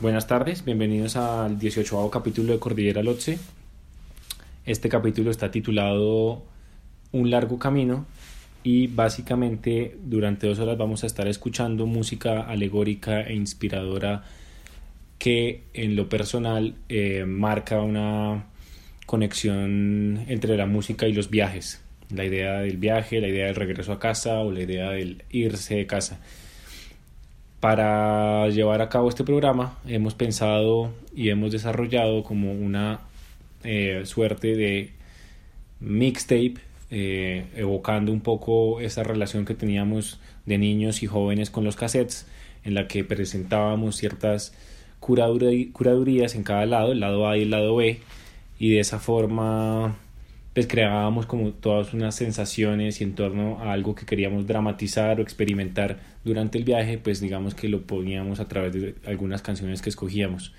Buenas tardes, bienvenidos al 18 capítulo de Cordillera Lotse. Este capítulo está titulado Un largo camino y básicamente durante dos horas vamos a estar escuchando música alegórica e inspiradora que en lo personal eh, marca una conexión entre la música y los viajes. La idea del viaje, la idea del regreso a casa o la idea del irse de casa. Para llevar a cabo este programa hemos pensado y hemos desarrollado como una eh, suerte de mixtape eh, evocando un poco esa relación que teníamos de niños y jóvenes con los cassettes en la que presentábamos ciertas curadurías en cada lado, el lado A y el lado B y de esa forma pues creábamos como todas unas sensaciones y en torno a algo que queríamos dramatizar o experimentar durante el viaje, pues digamos que lo poníamos a través de algunas canciones que escogíamos.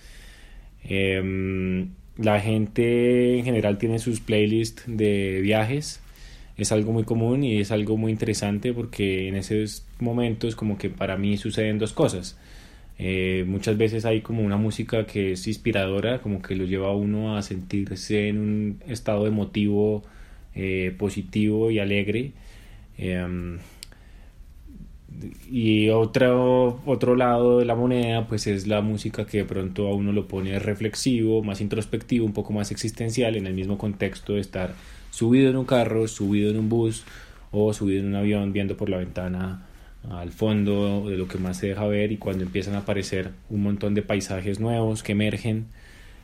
Em, la gente en general tiene sus playlists de viajes, es algo muy común y es algo muy interesante porque en esos momentos como que para mí suceden dos cosas. Eh, muchas veces hay como una música que es inspiradora, como que lo lleva a uno a sentirse en un estado emotivo eh, positivo y alegre. Em, y otro, otro lado de la moneda pues es la música que de pronto a uno lo pone reflexivo, más introspectivo, un poco más existencial en el mismo contexto de estar subido en un carro, subido en un bus o subido en un avión viendo por la ventana al fondo de lo que más se deja ver y cuando empiezan a aparecer un montón de paisajes nuevos que emergen,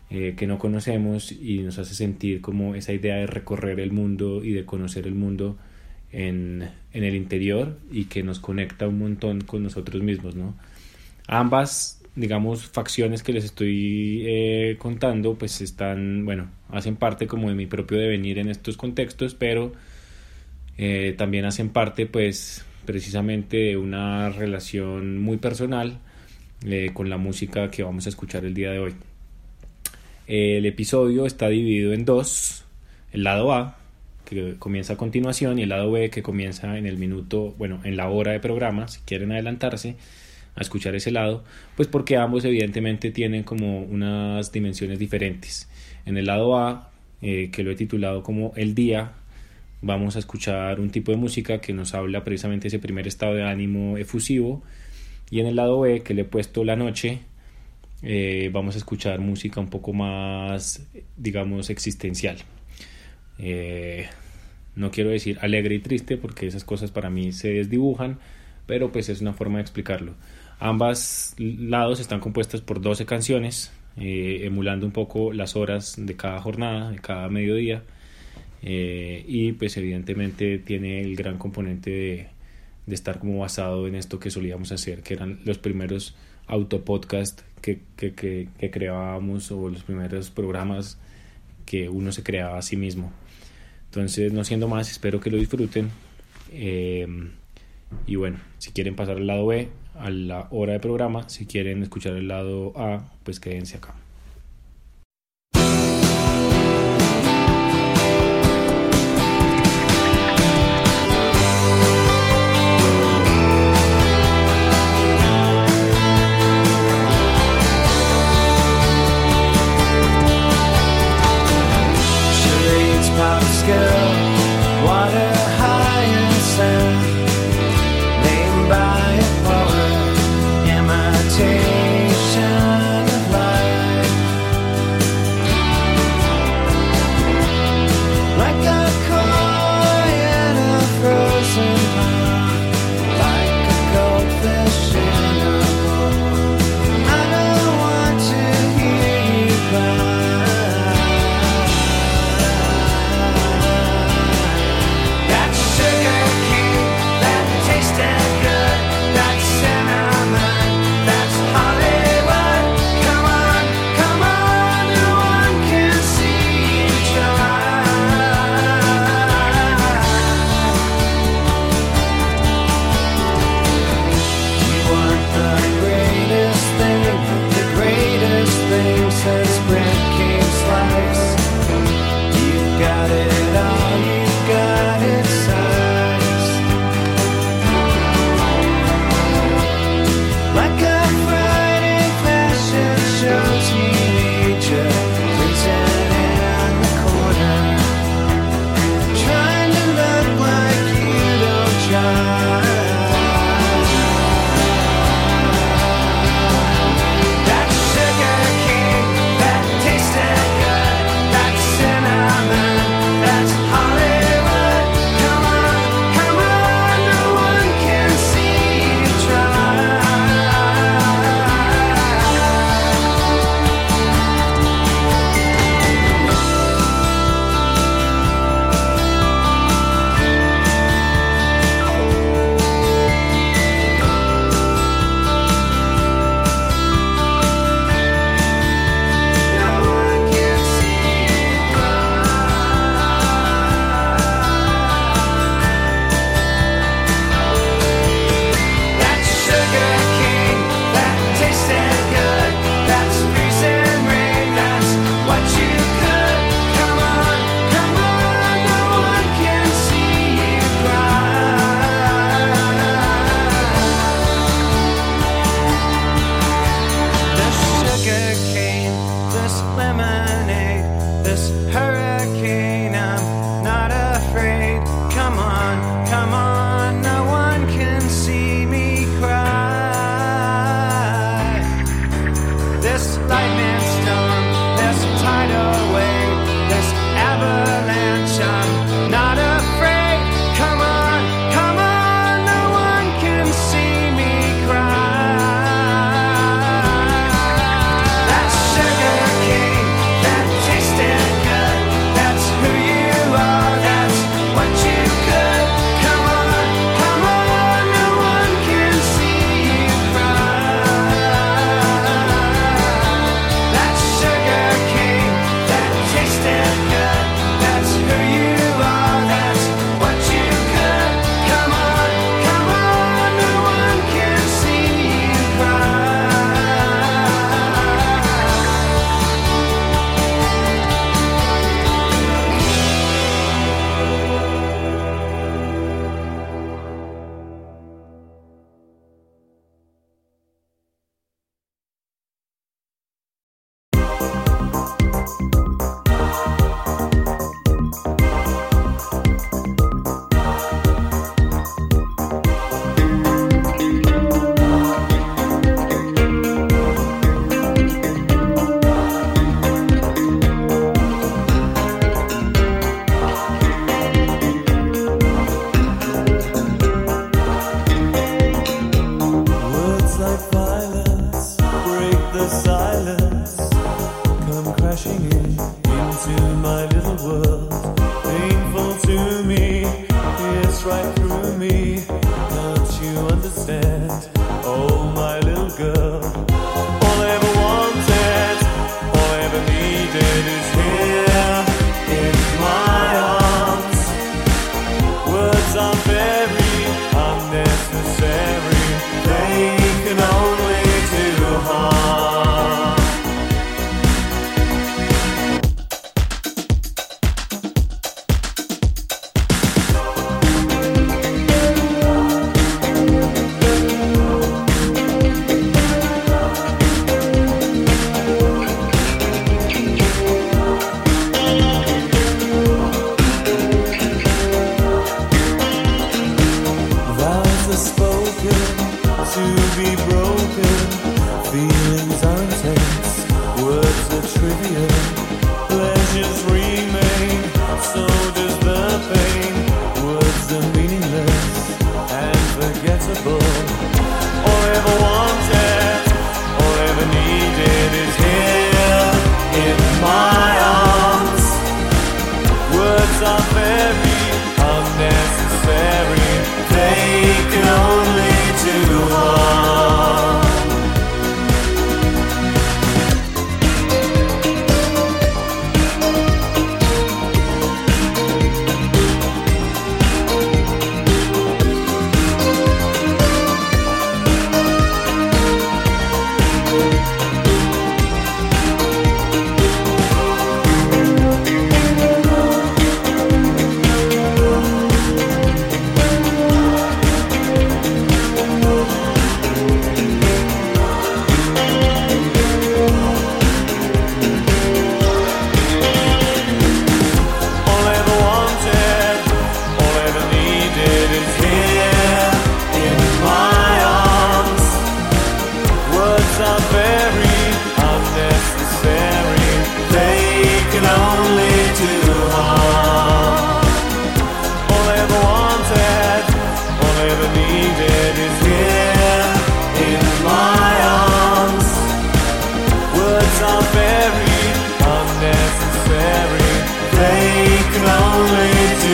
eh, que no conocemos y nos hace sentir como esa idea de recorrer el mundo y de conocer el mundo en, en el interior y que nos conecta un montón con nosotros mismos, ¿no? Ambas, digamos, facciones que les estoy eh, contando, pues están, bueno, hacen parte como de mi propio devenir en estos contextos, pero eh, también hacen parte, pues, precisamente de una relación muy personal eh, con la música que vamos a escuchar el día de hoy. El episodio está dividido en dos, el lado A, que comienza a continuación, y el lado B, que comienza en el minuto, bueno, en la hora de programa, si quieren adelantarse a escuchar ese lado, pues porque ambos evidentemente tienen como unas dimensiones diferentes. En el lado A, eh, que lo he titulado como El Día, vamos a escuchar un tipo de música que nos habla precisamente de ese primer estado de ánimo efusivo y en el lado B que le he puesto la noche eh, vamos a escuchar música un poco más digamos existencial eh, no quiero decir alegre y triste porque esas cosas para mí se desdibujan pero pues es una forma de explicarlo ambas lados están compuestas por 12 canciones eh, emulando un poco las horas de cada jornada de cada mediodía eh, y pues evidentemente tiene el gran componente de, estar como basado en esto que solíamos hacer, que eran los primeros autopodcasts que, que, que, que creábamos o los primeros programas que uno se creaba a sí mismo. Entonces, no siendo más, espero que lo disfruten. Eh, y bueno, si quieren pasar al lado B, a la hora de programa, si quieren escuchar el lado A, pues quédense acá.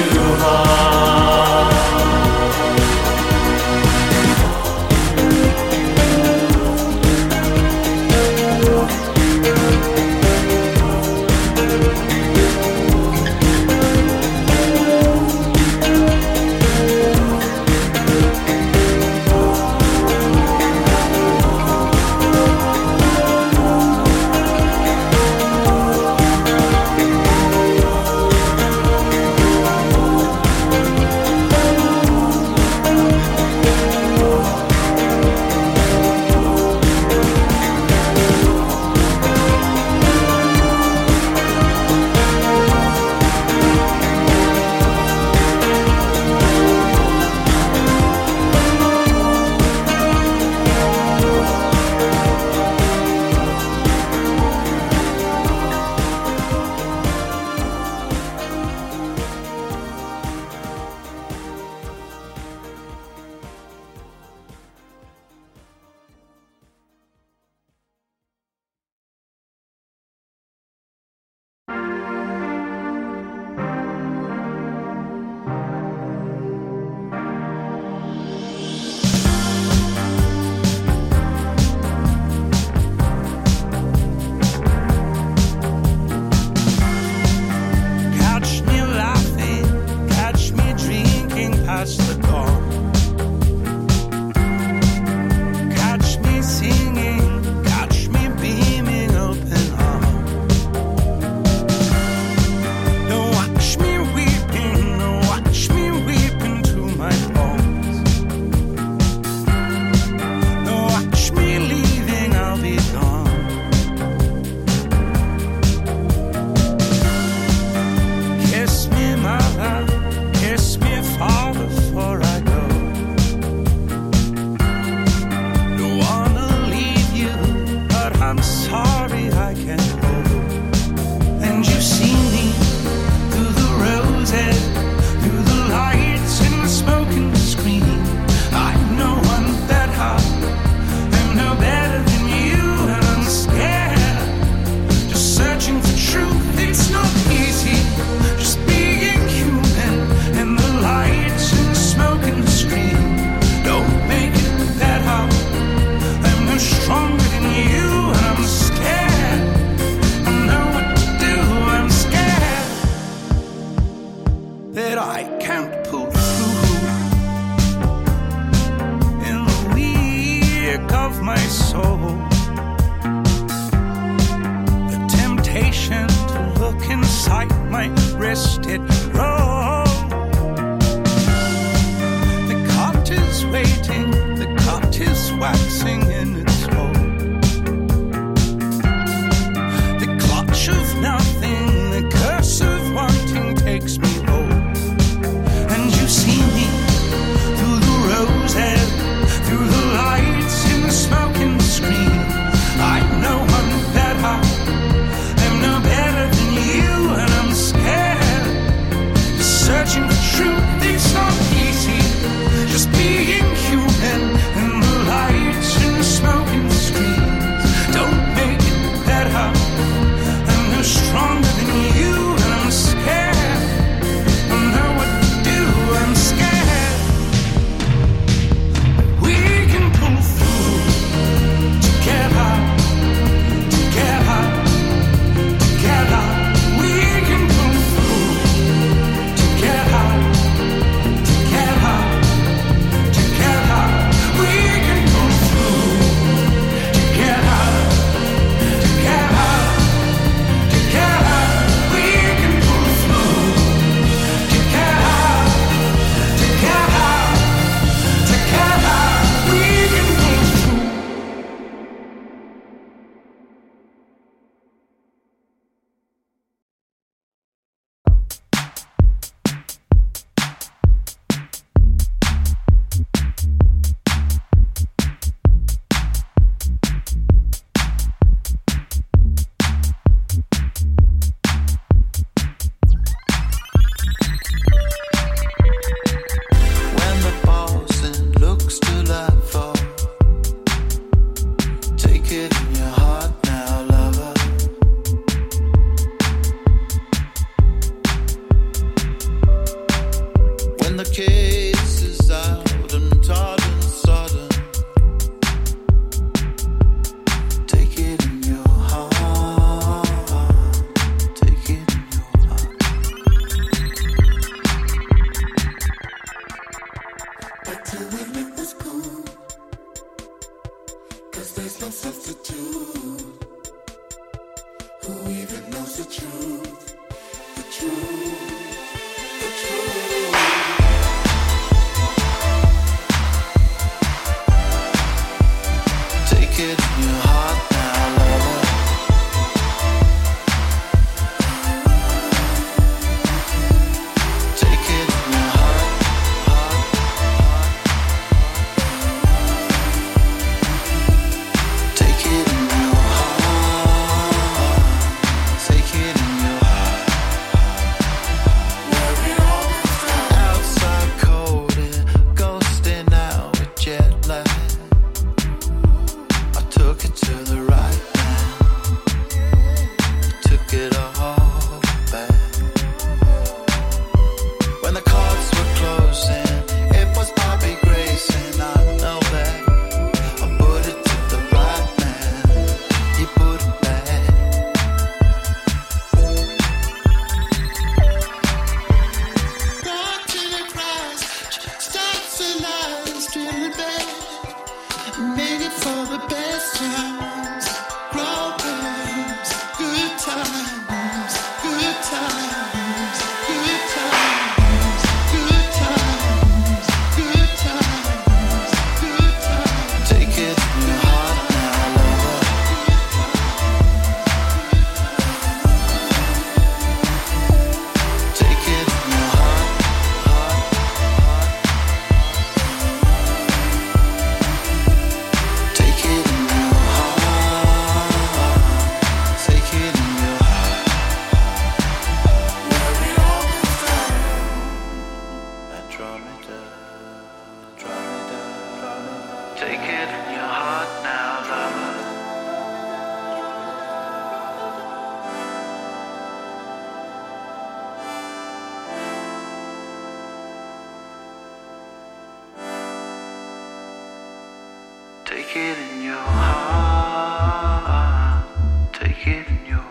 Through the Take it in your heart. Take it in your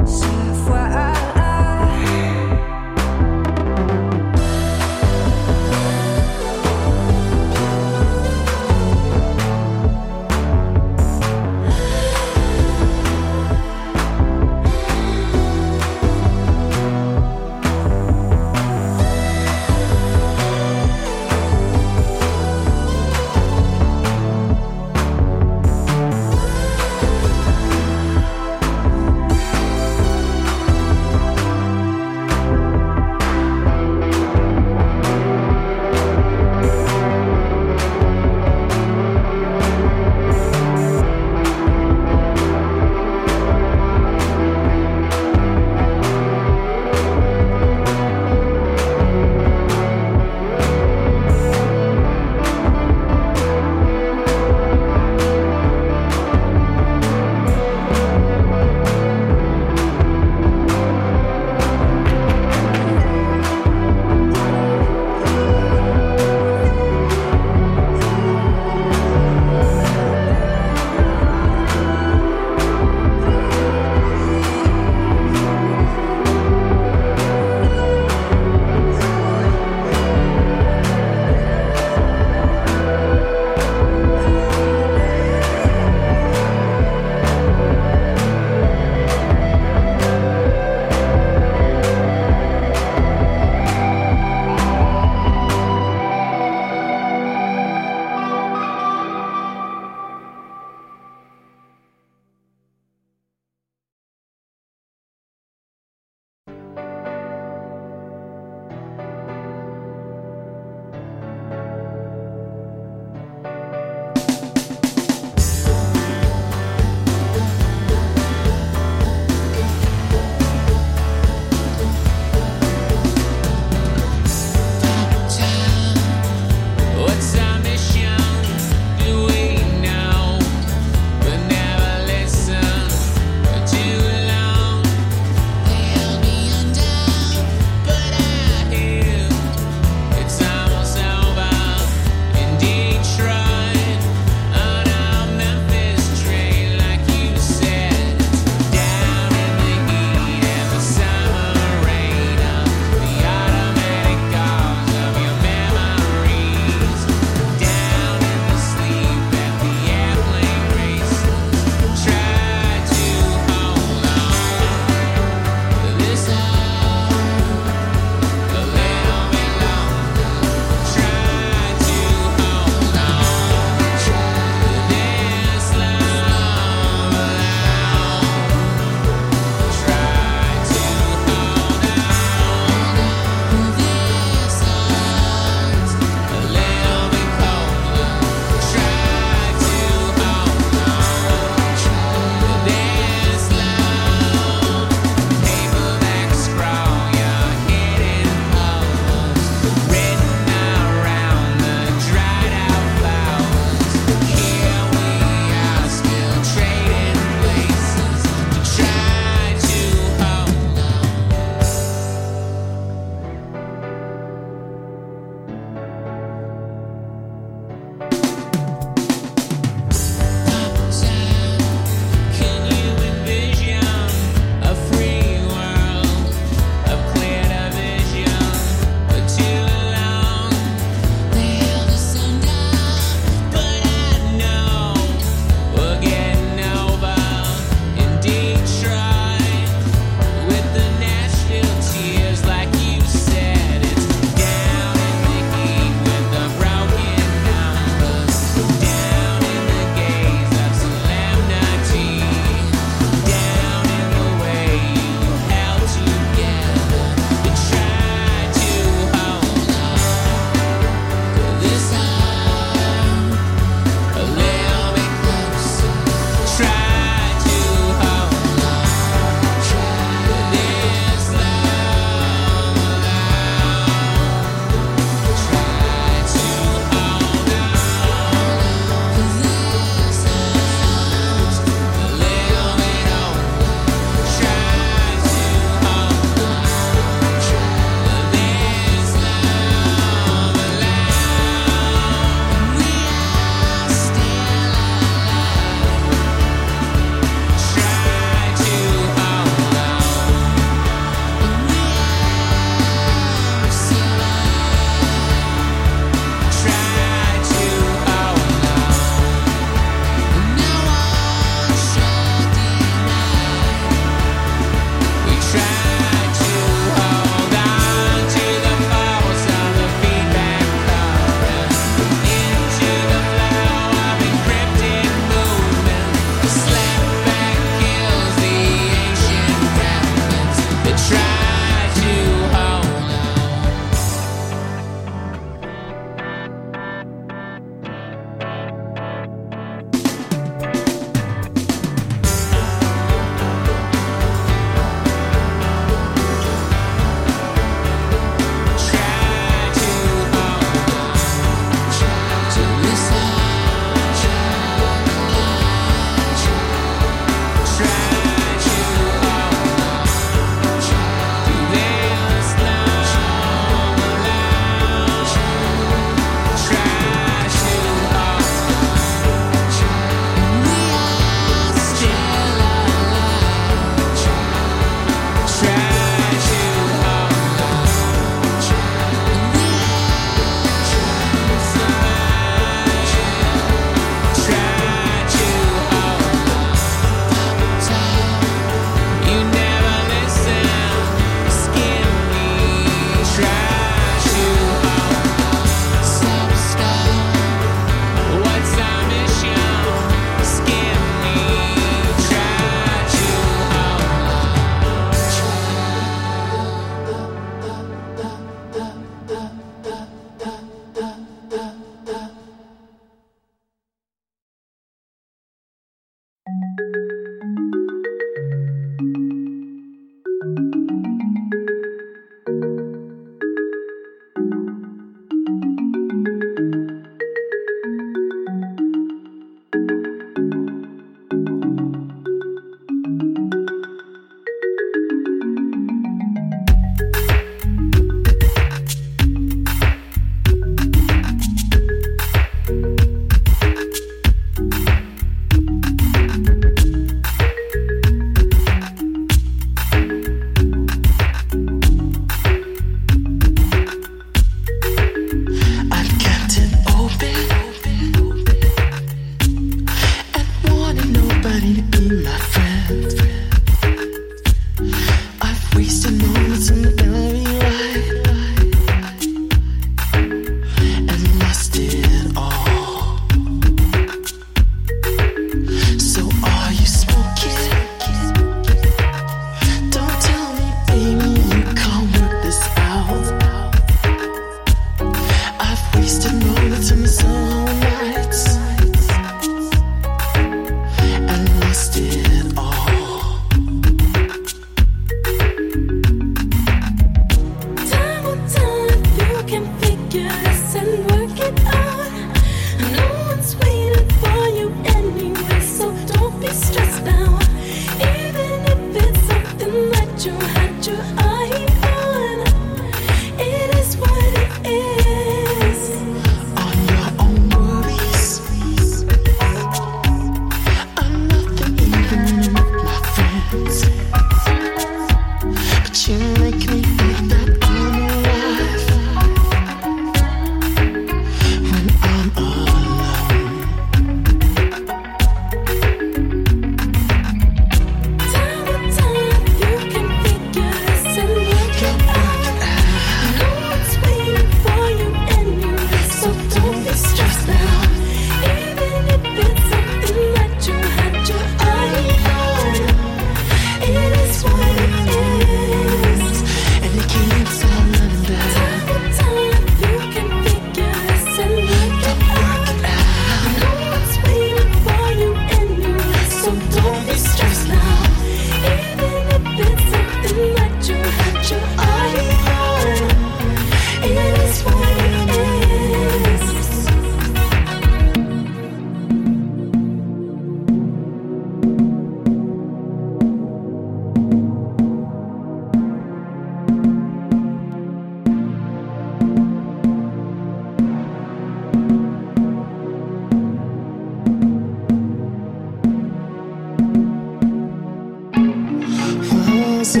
Sư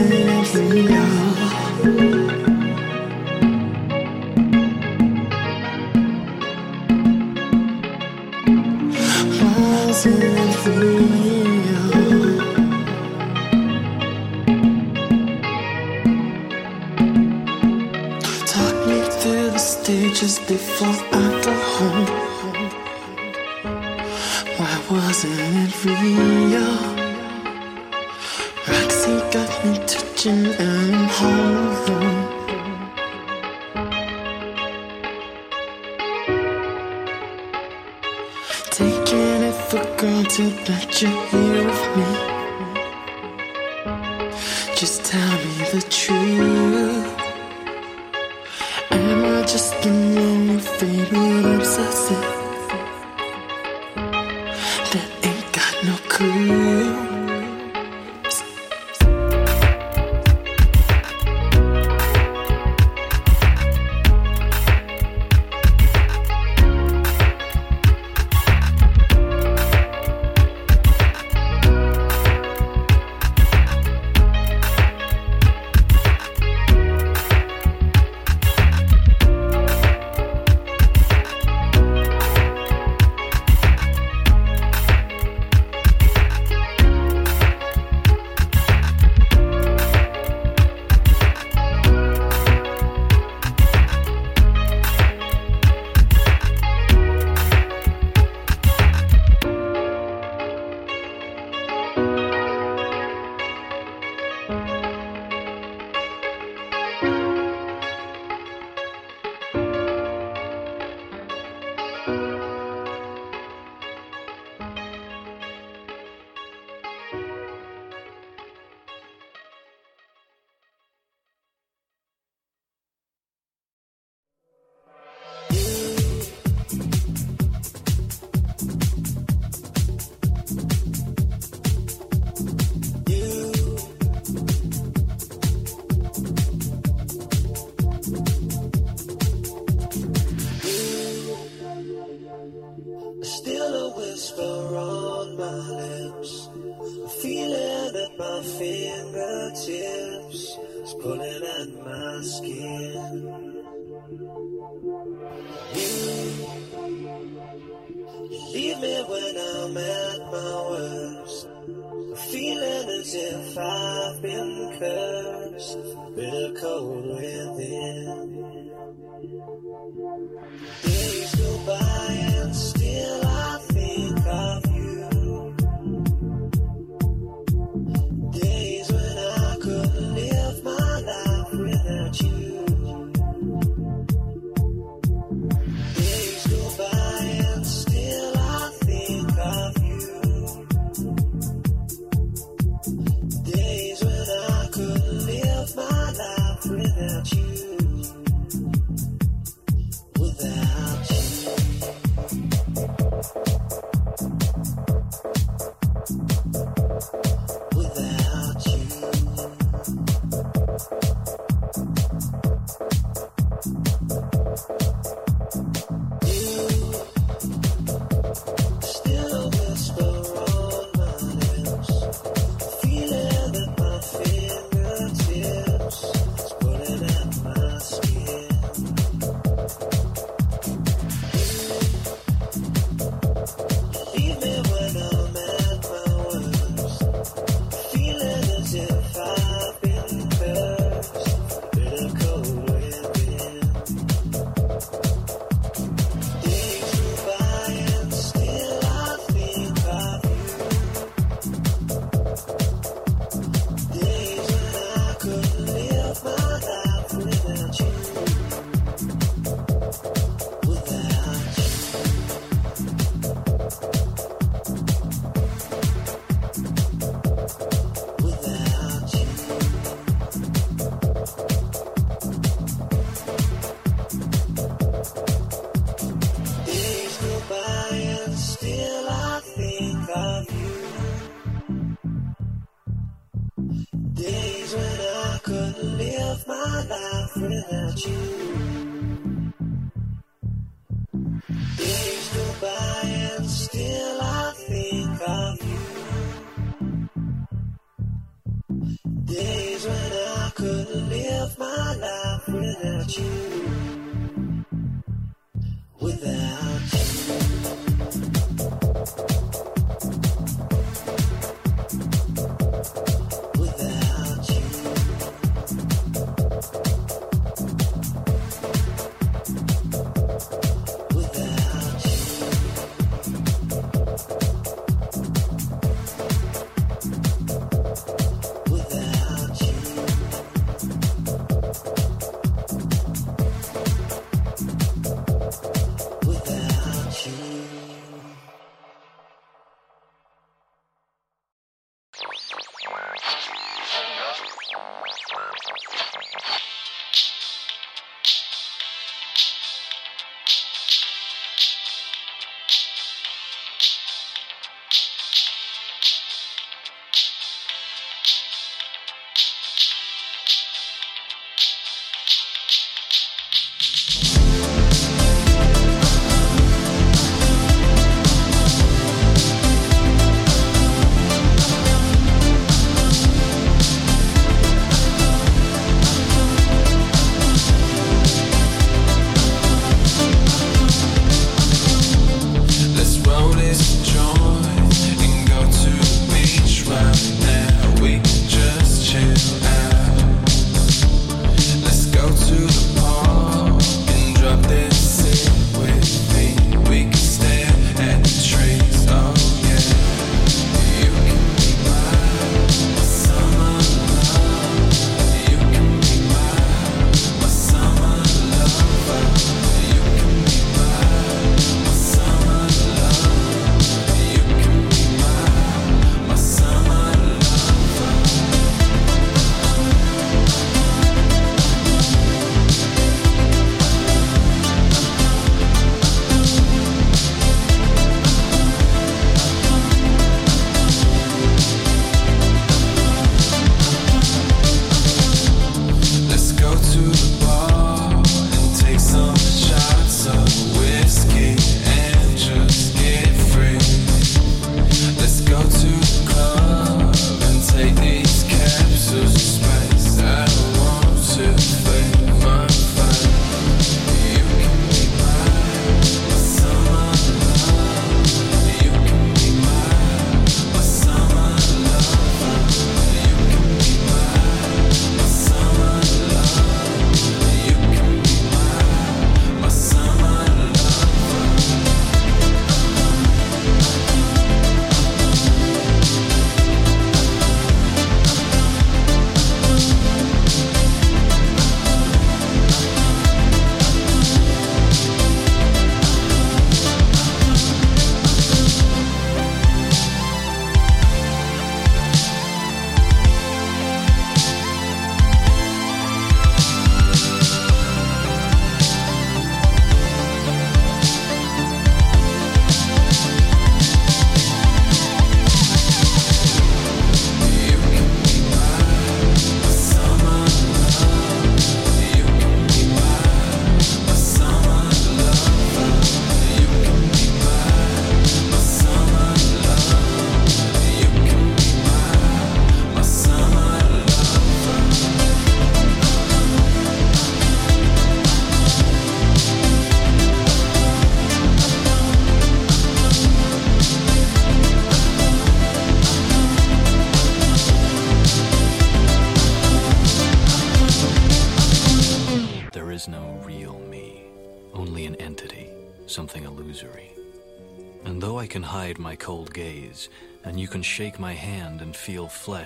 phi?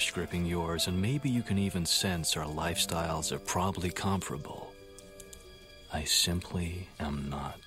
Flesh gripping yours, and maybe you can even sense our lifestyles are probably comparable, I simply am not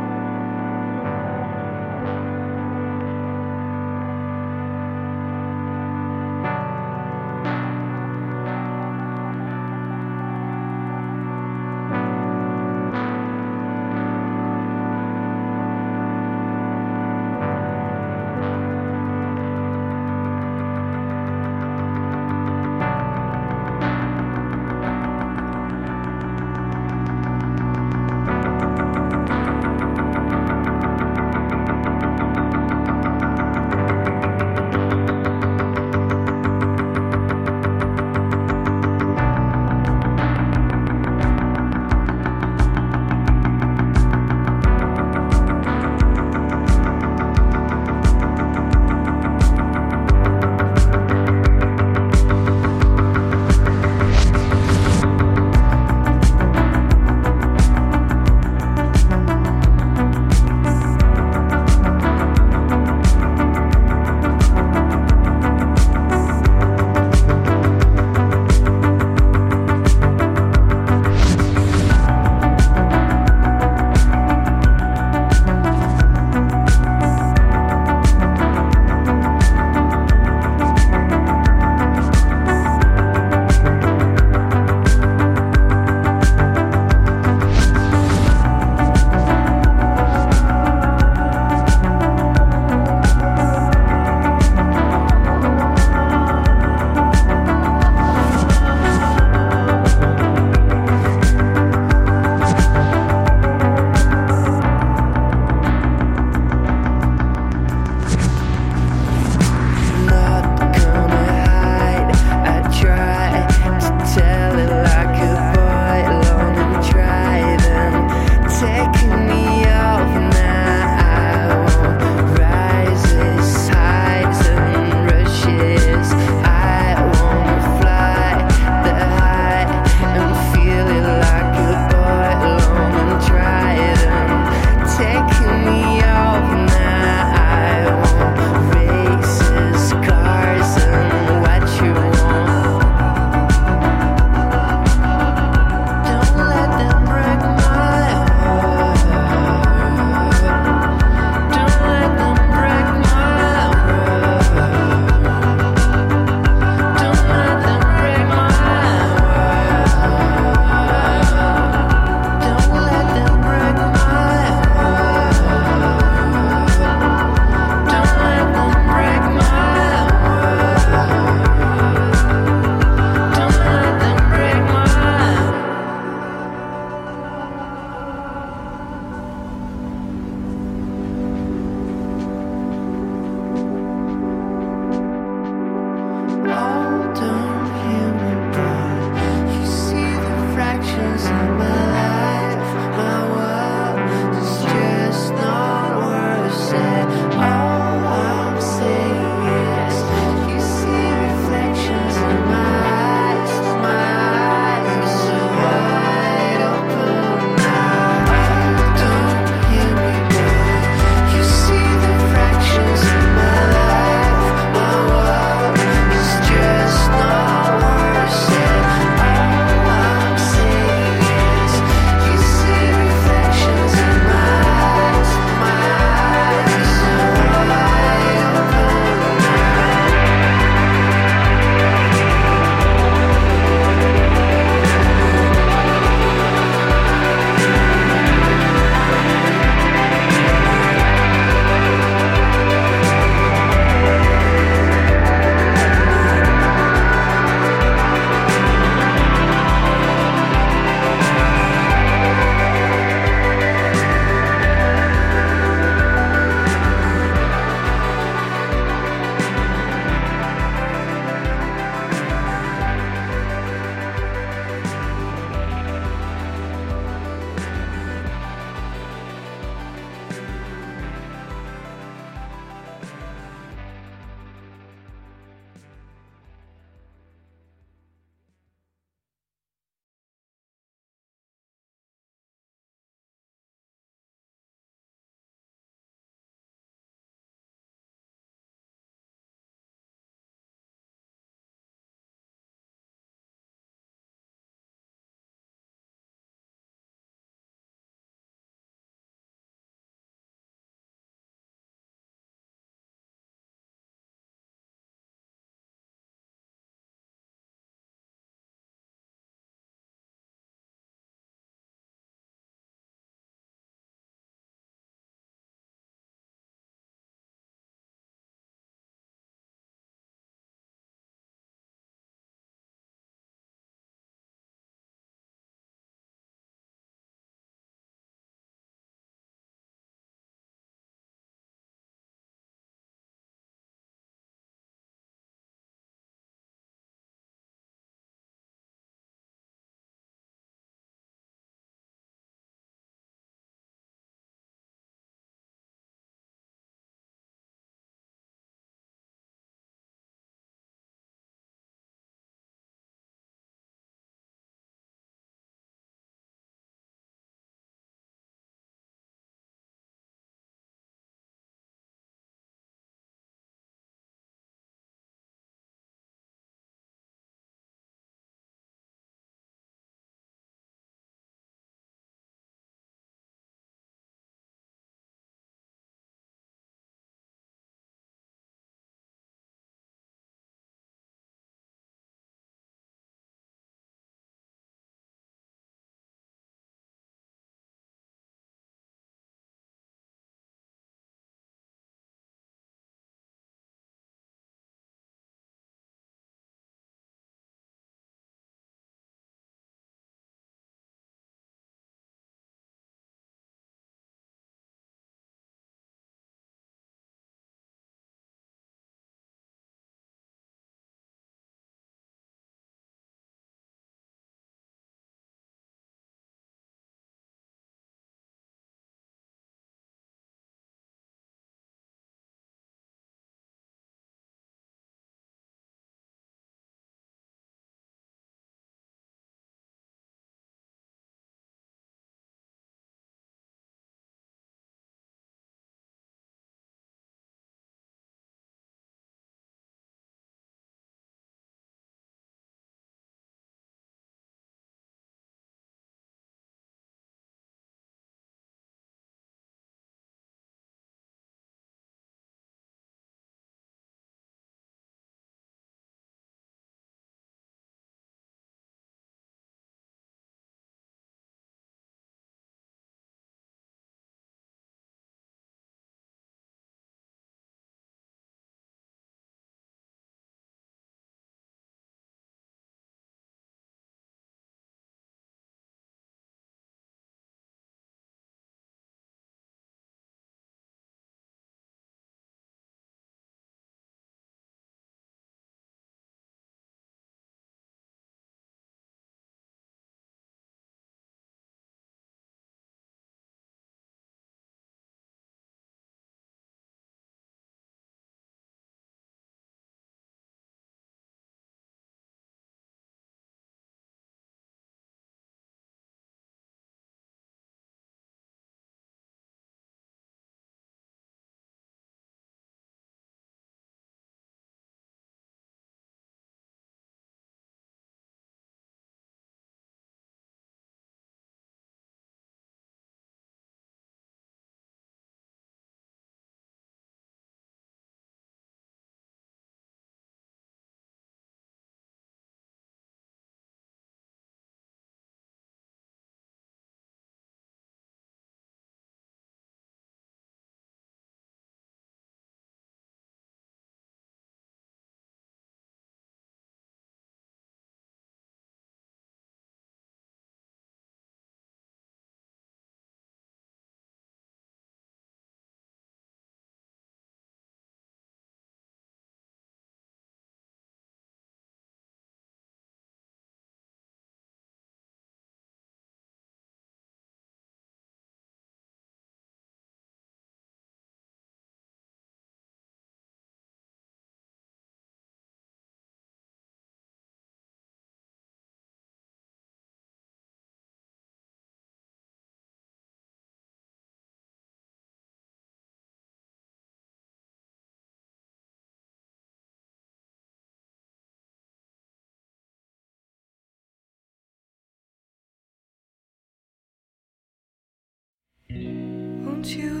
you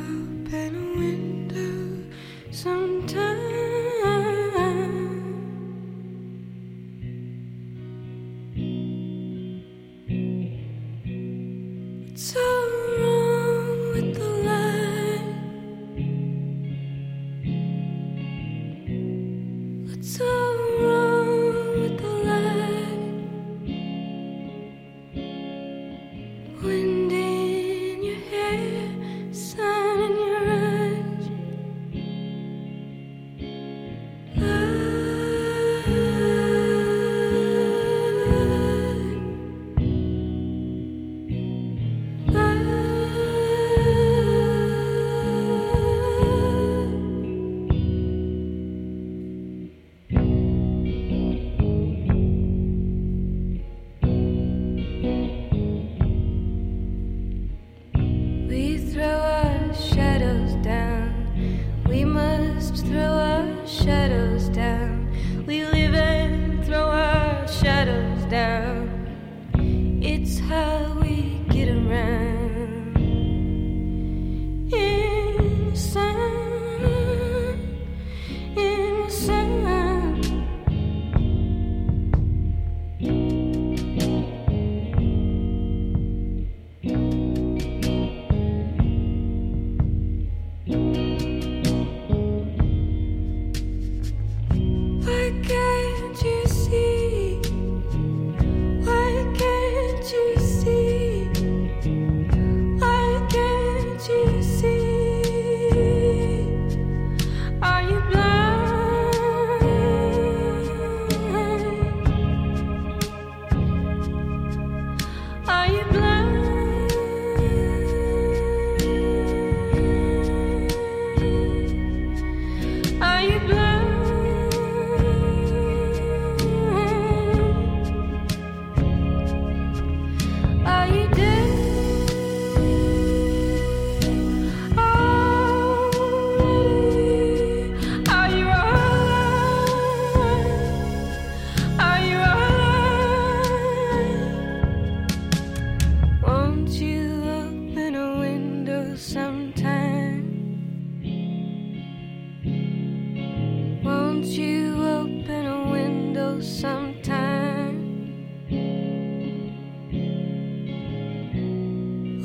sometime.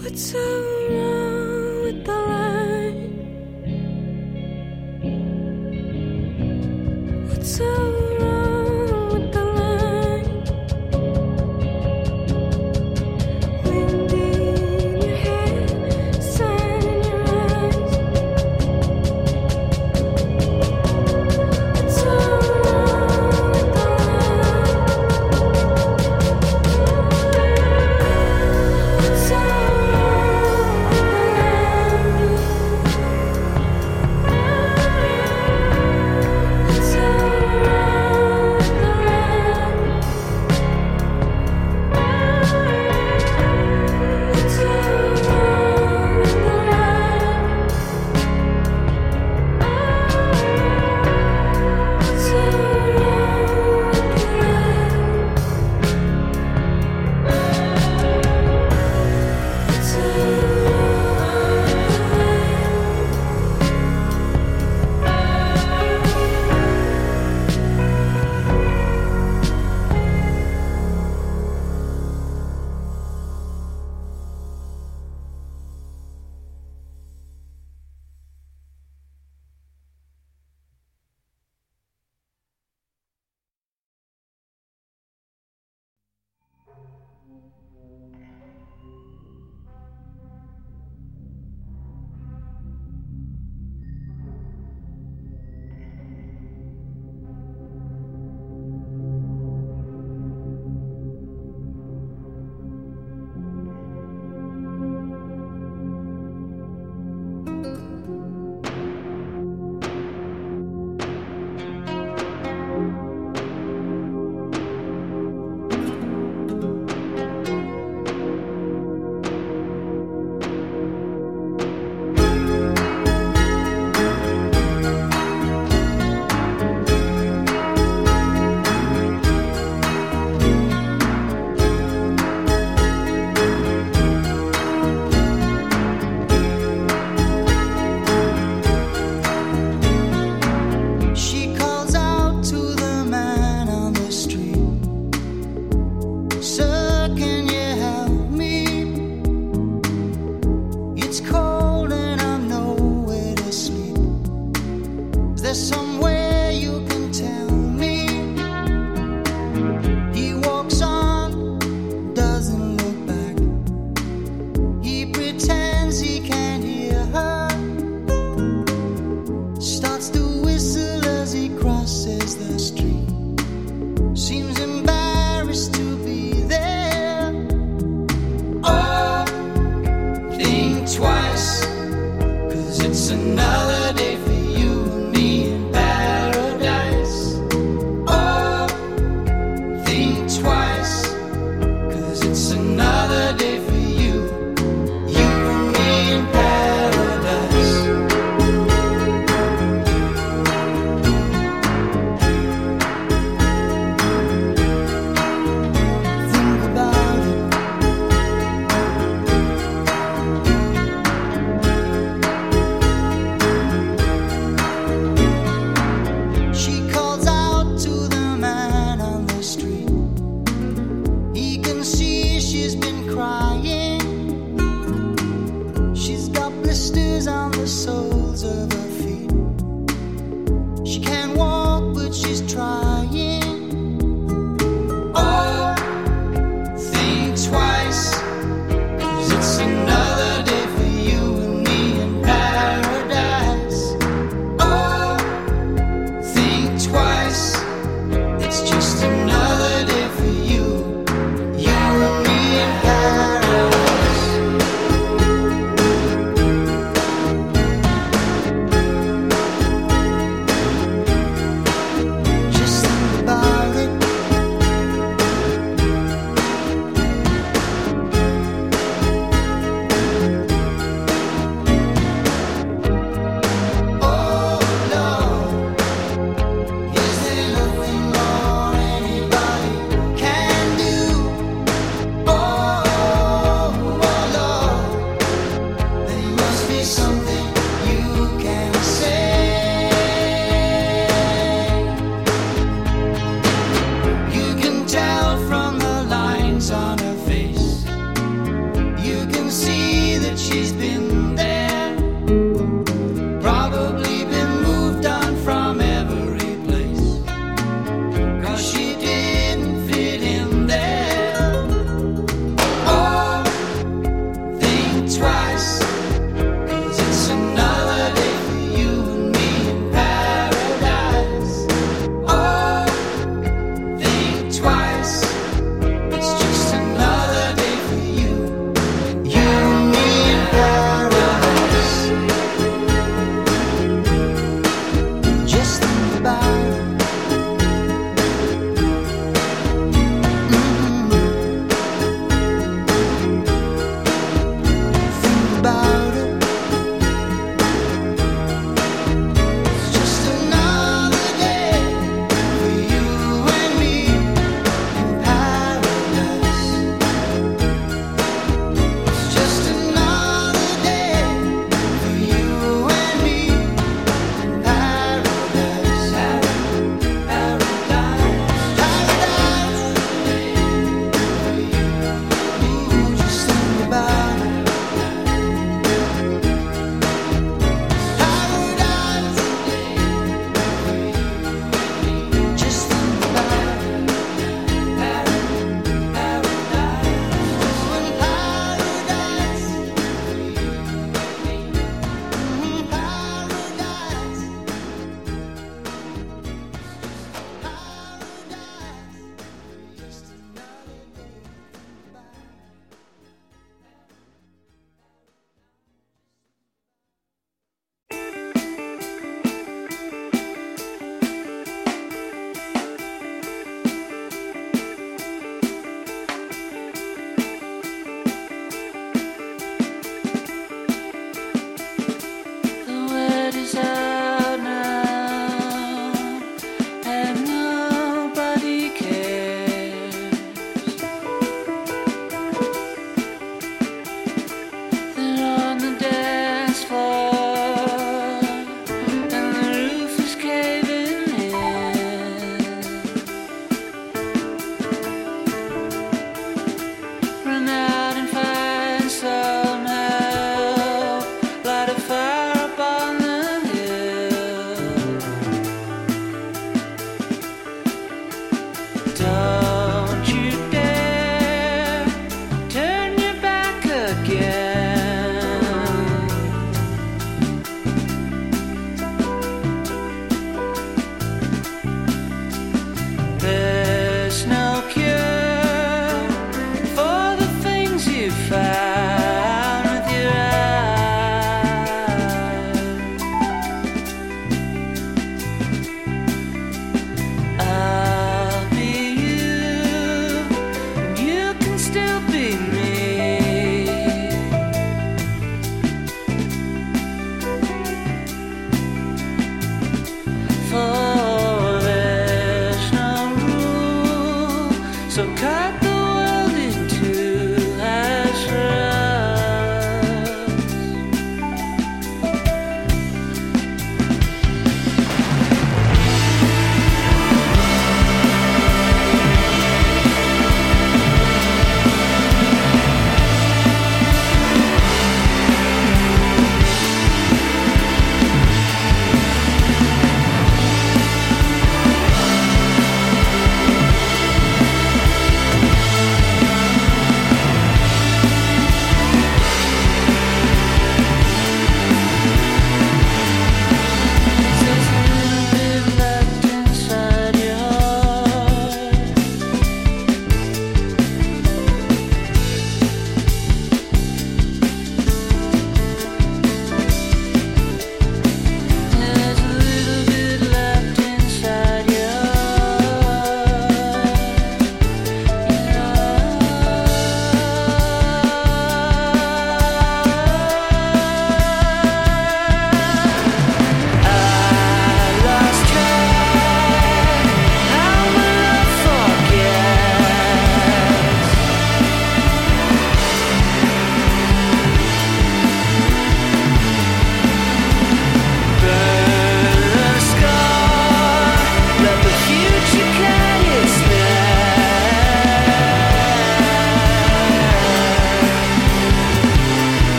What's up?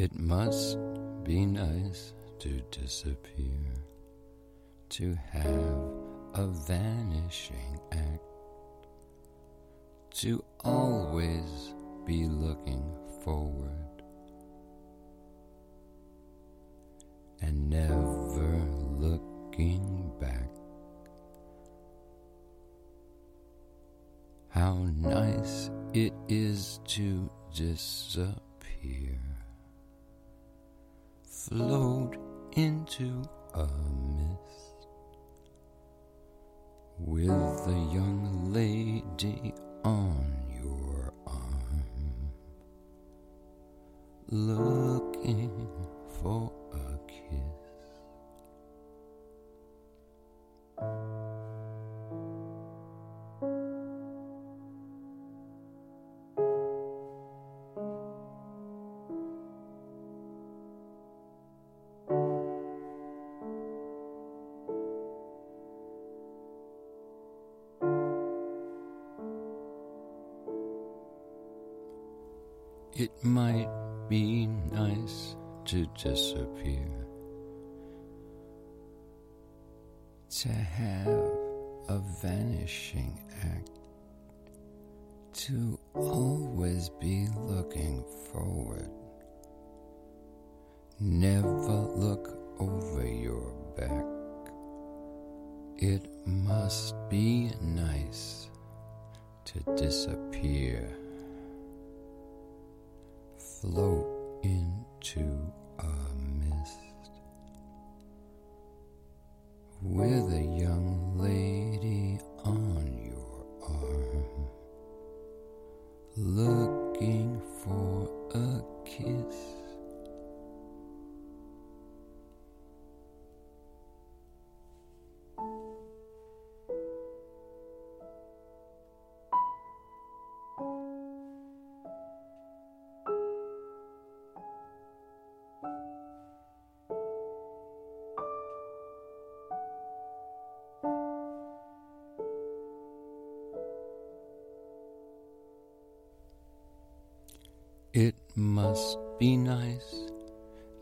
It must be nice to disappear, to have a vanishing act, to always be looking forward and never looking back. How nice it is to disappear float into a mist. With the young lady on your arm looking for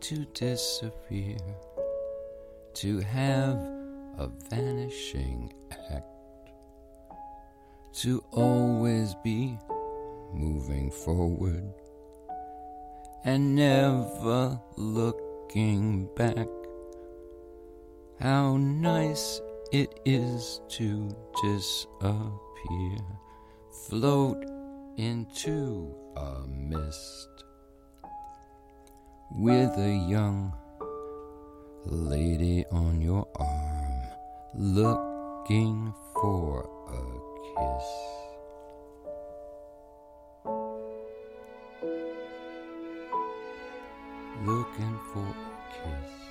to disappear, to have a vanishing act, to always be moving forward and never looking back. How nice it is to disappear, float into a mist with a young lady on your arm looking for a kiss. Looking for a kiss.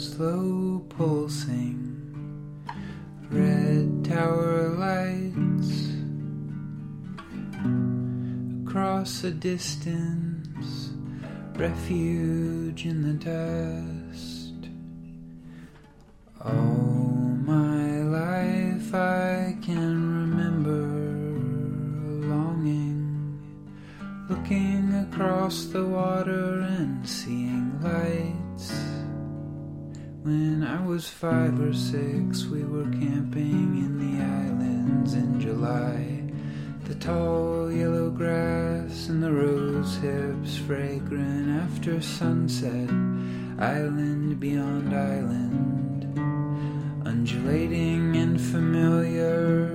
Slow pulsing, red tower lights across a distance, refuge in the dust. All my life I can remember longing, looking across the water and seeing lights. When I was five or six, we were camping in the islands in July. The tall yellow grass and the rose hips fragrant after sunset, island beyond island, undulating and familiar,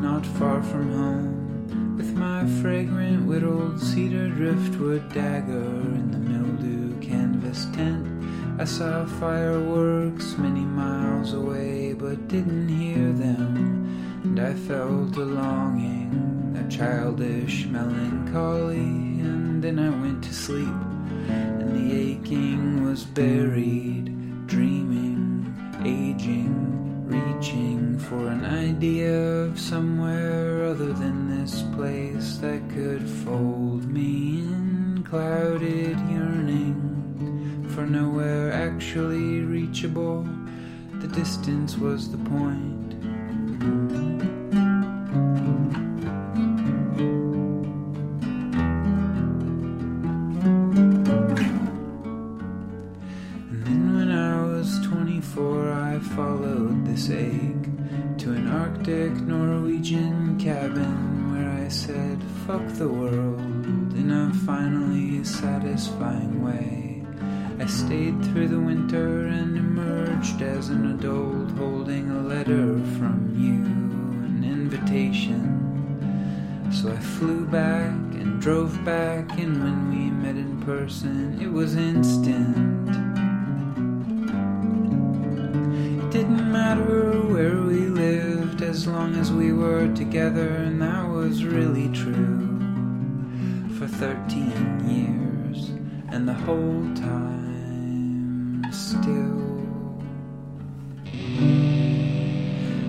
not far from home. With my fragrant whittled cedar driftwood dagger in the mildew canvas tent, I saw fireworks many miles away, but didn't hear them, and I felt a longing a childish melancholy, and then I went to sleep, and the aching was buried, dreaming, aging, reaching for an idea of somewhere other than this place that could fold me in. Clouded yearning for nowhere actually reachable. The distance was the point. And then when I was 24, I followed this ache to an Arctic Norwegian cabin where I said, fuck the world in a finally satisfying way. I stayed through the winter and emerged as an adult holding a letter from you, an invitation. So I flew back and drove back, and when we met in person, it was instant. It didn't matter where we lived as long as we were together, and that was really true for 13 years, and the whole time still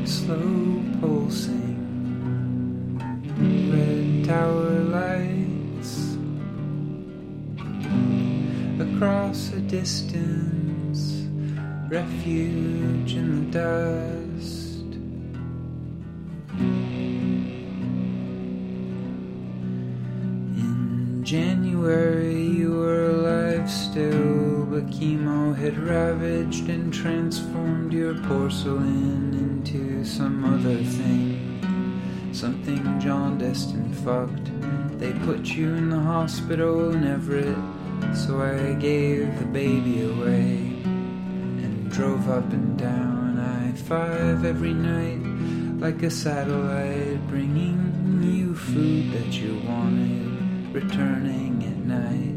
slow pulsing red tower lights across a distance, refuge in the dust. In January, you were alive still, but chemo had ravaged and transformed your porcelain into some other thing. Something jaundiced and fucked. They put you in the hospital in Everett, so I gave the baby away and drove up and down. I 5 every night like a satellite, bringing you food that you wanted, returning at night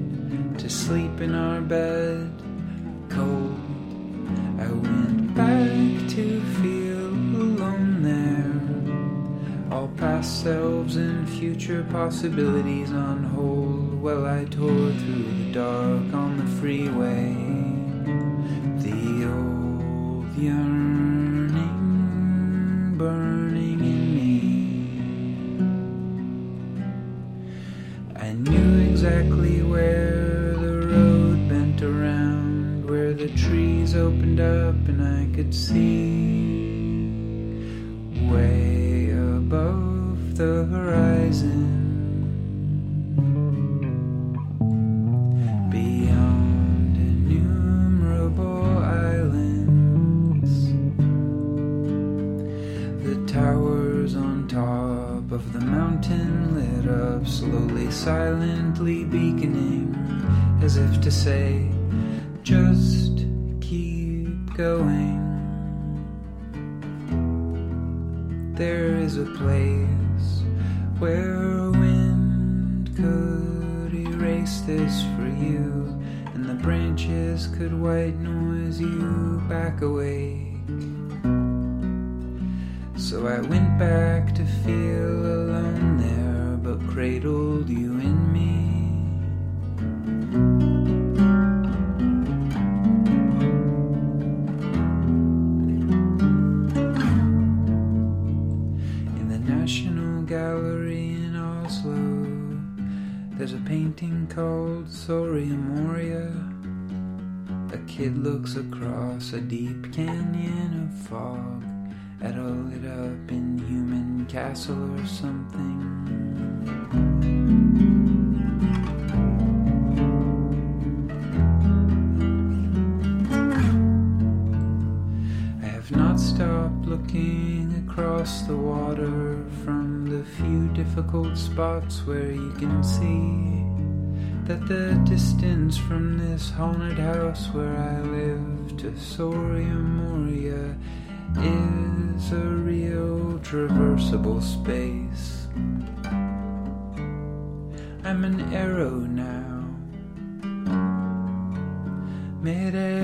to sleep in our bed, cold. I went back to feel alone there all past selves and future possibilities on hold while I tore through the dark on the freeway. The old yearning opened up and I could see something. I have not stopped looking across the water from the few difficult spots where you can see that the distance from this haunted house where I live to Soria Moria is a real traversable space. I'm an arrow now, midair.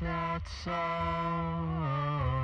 That's all.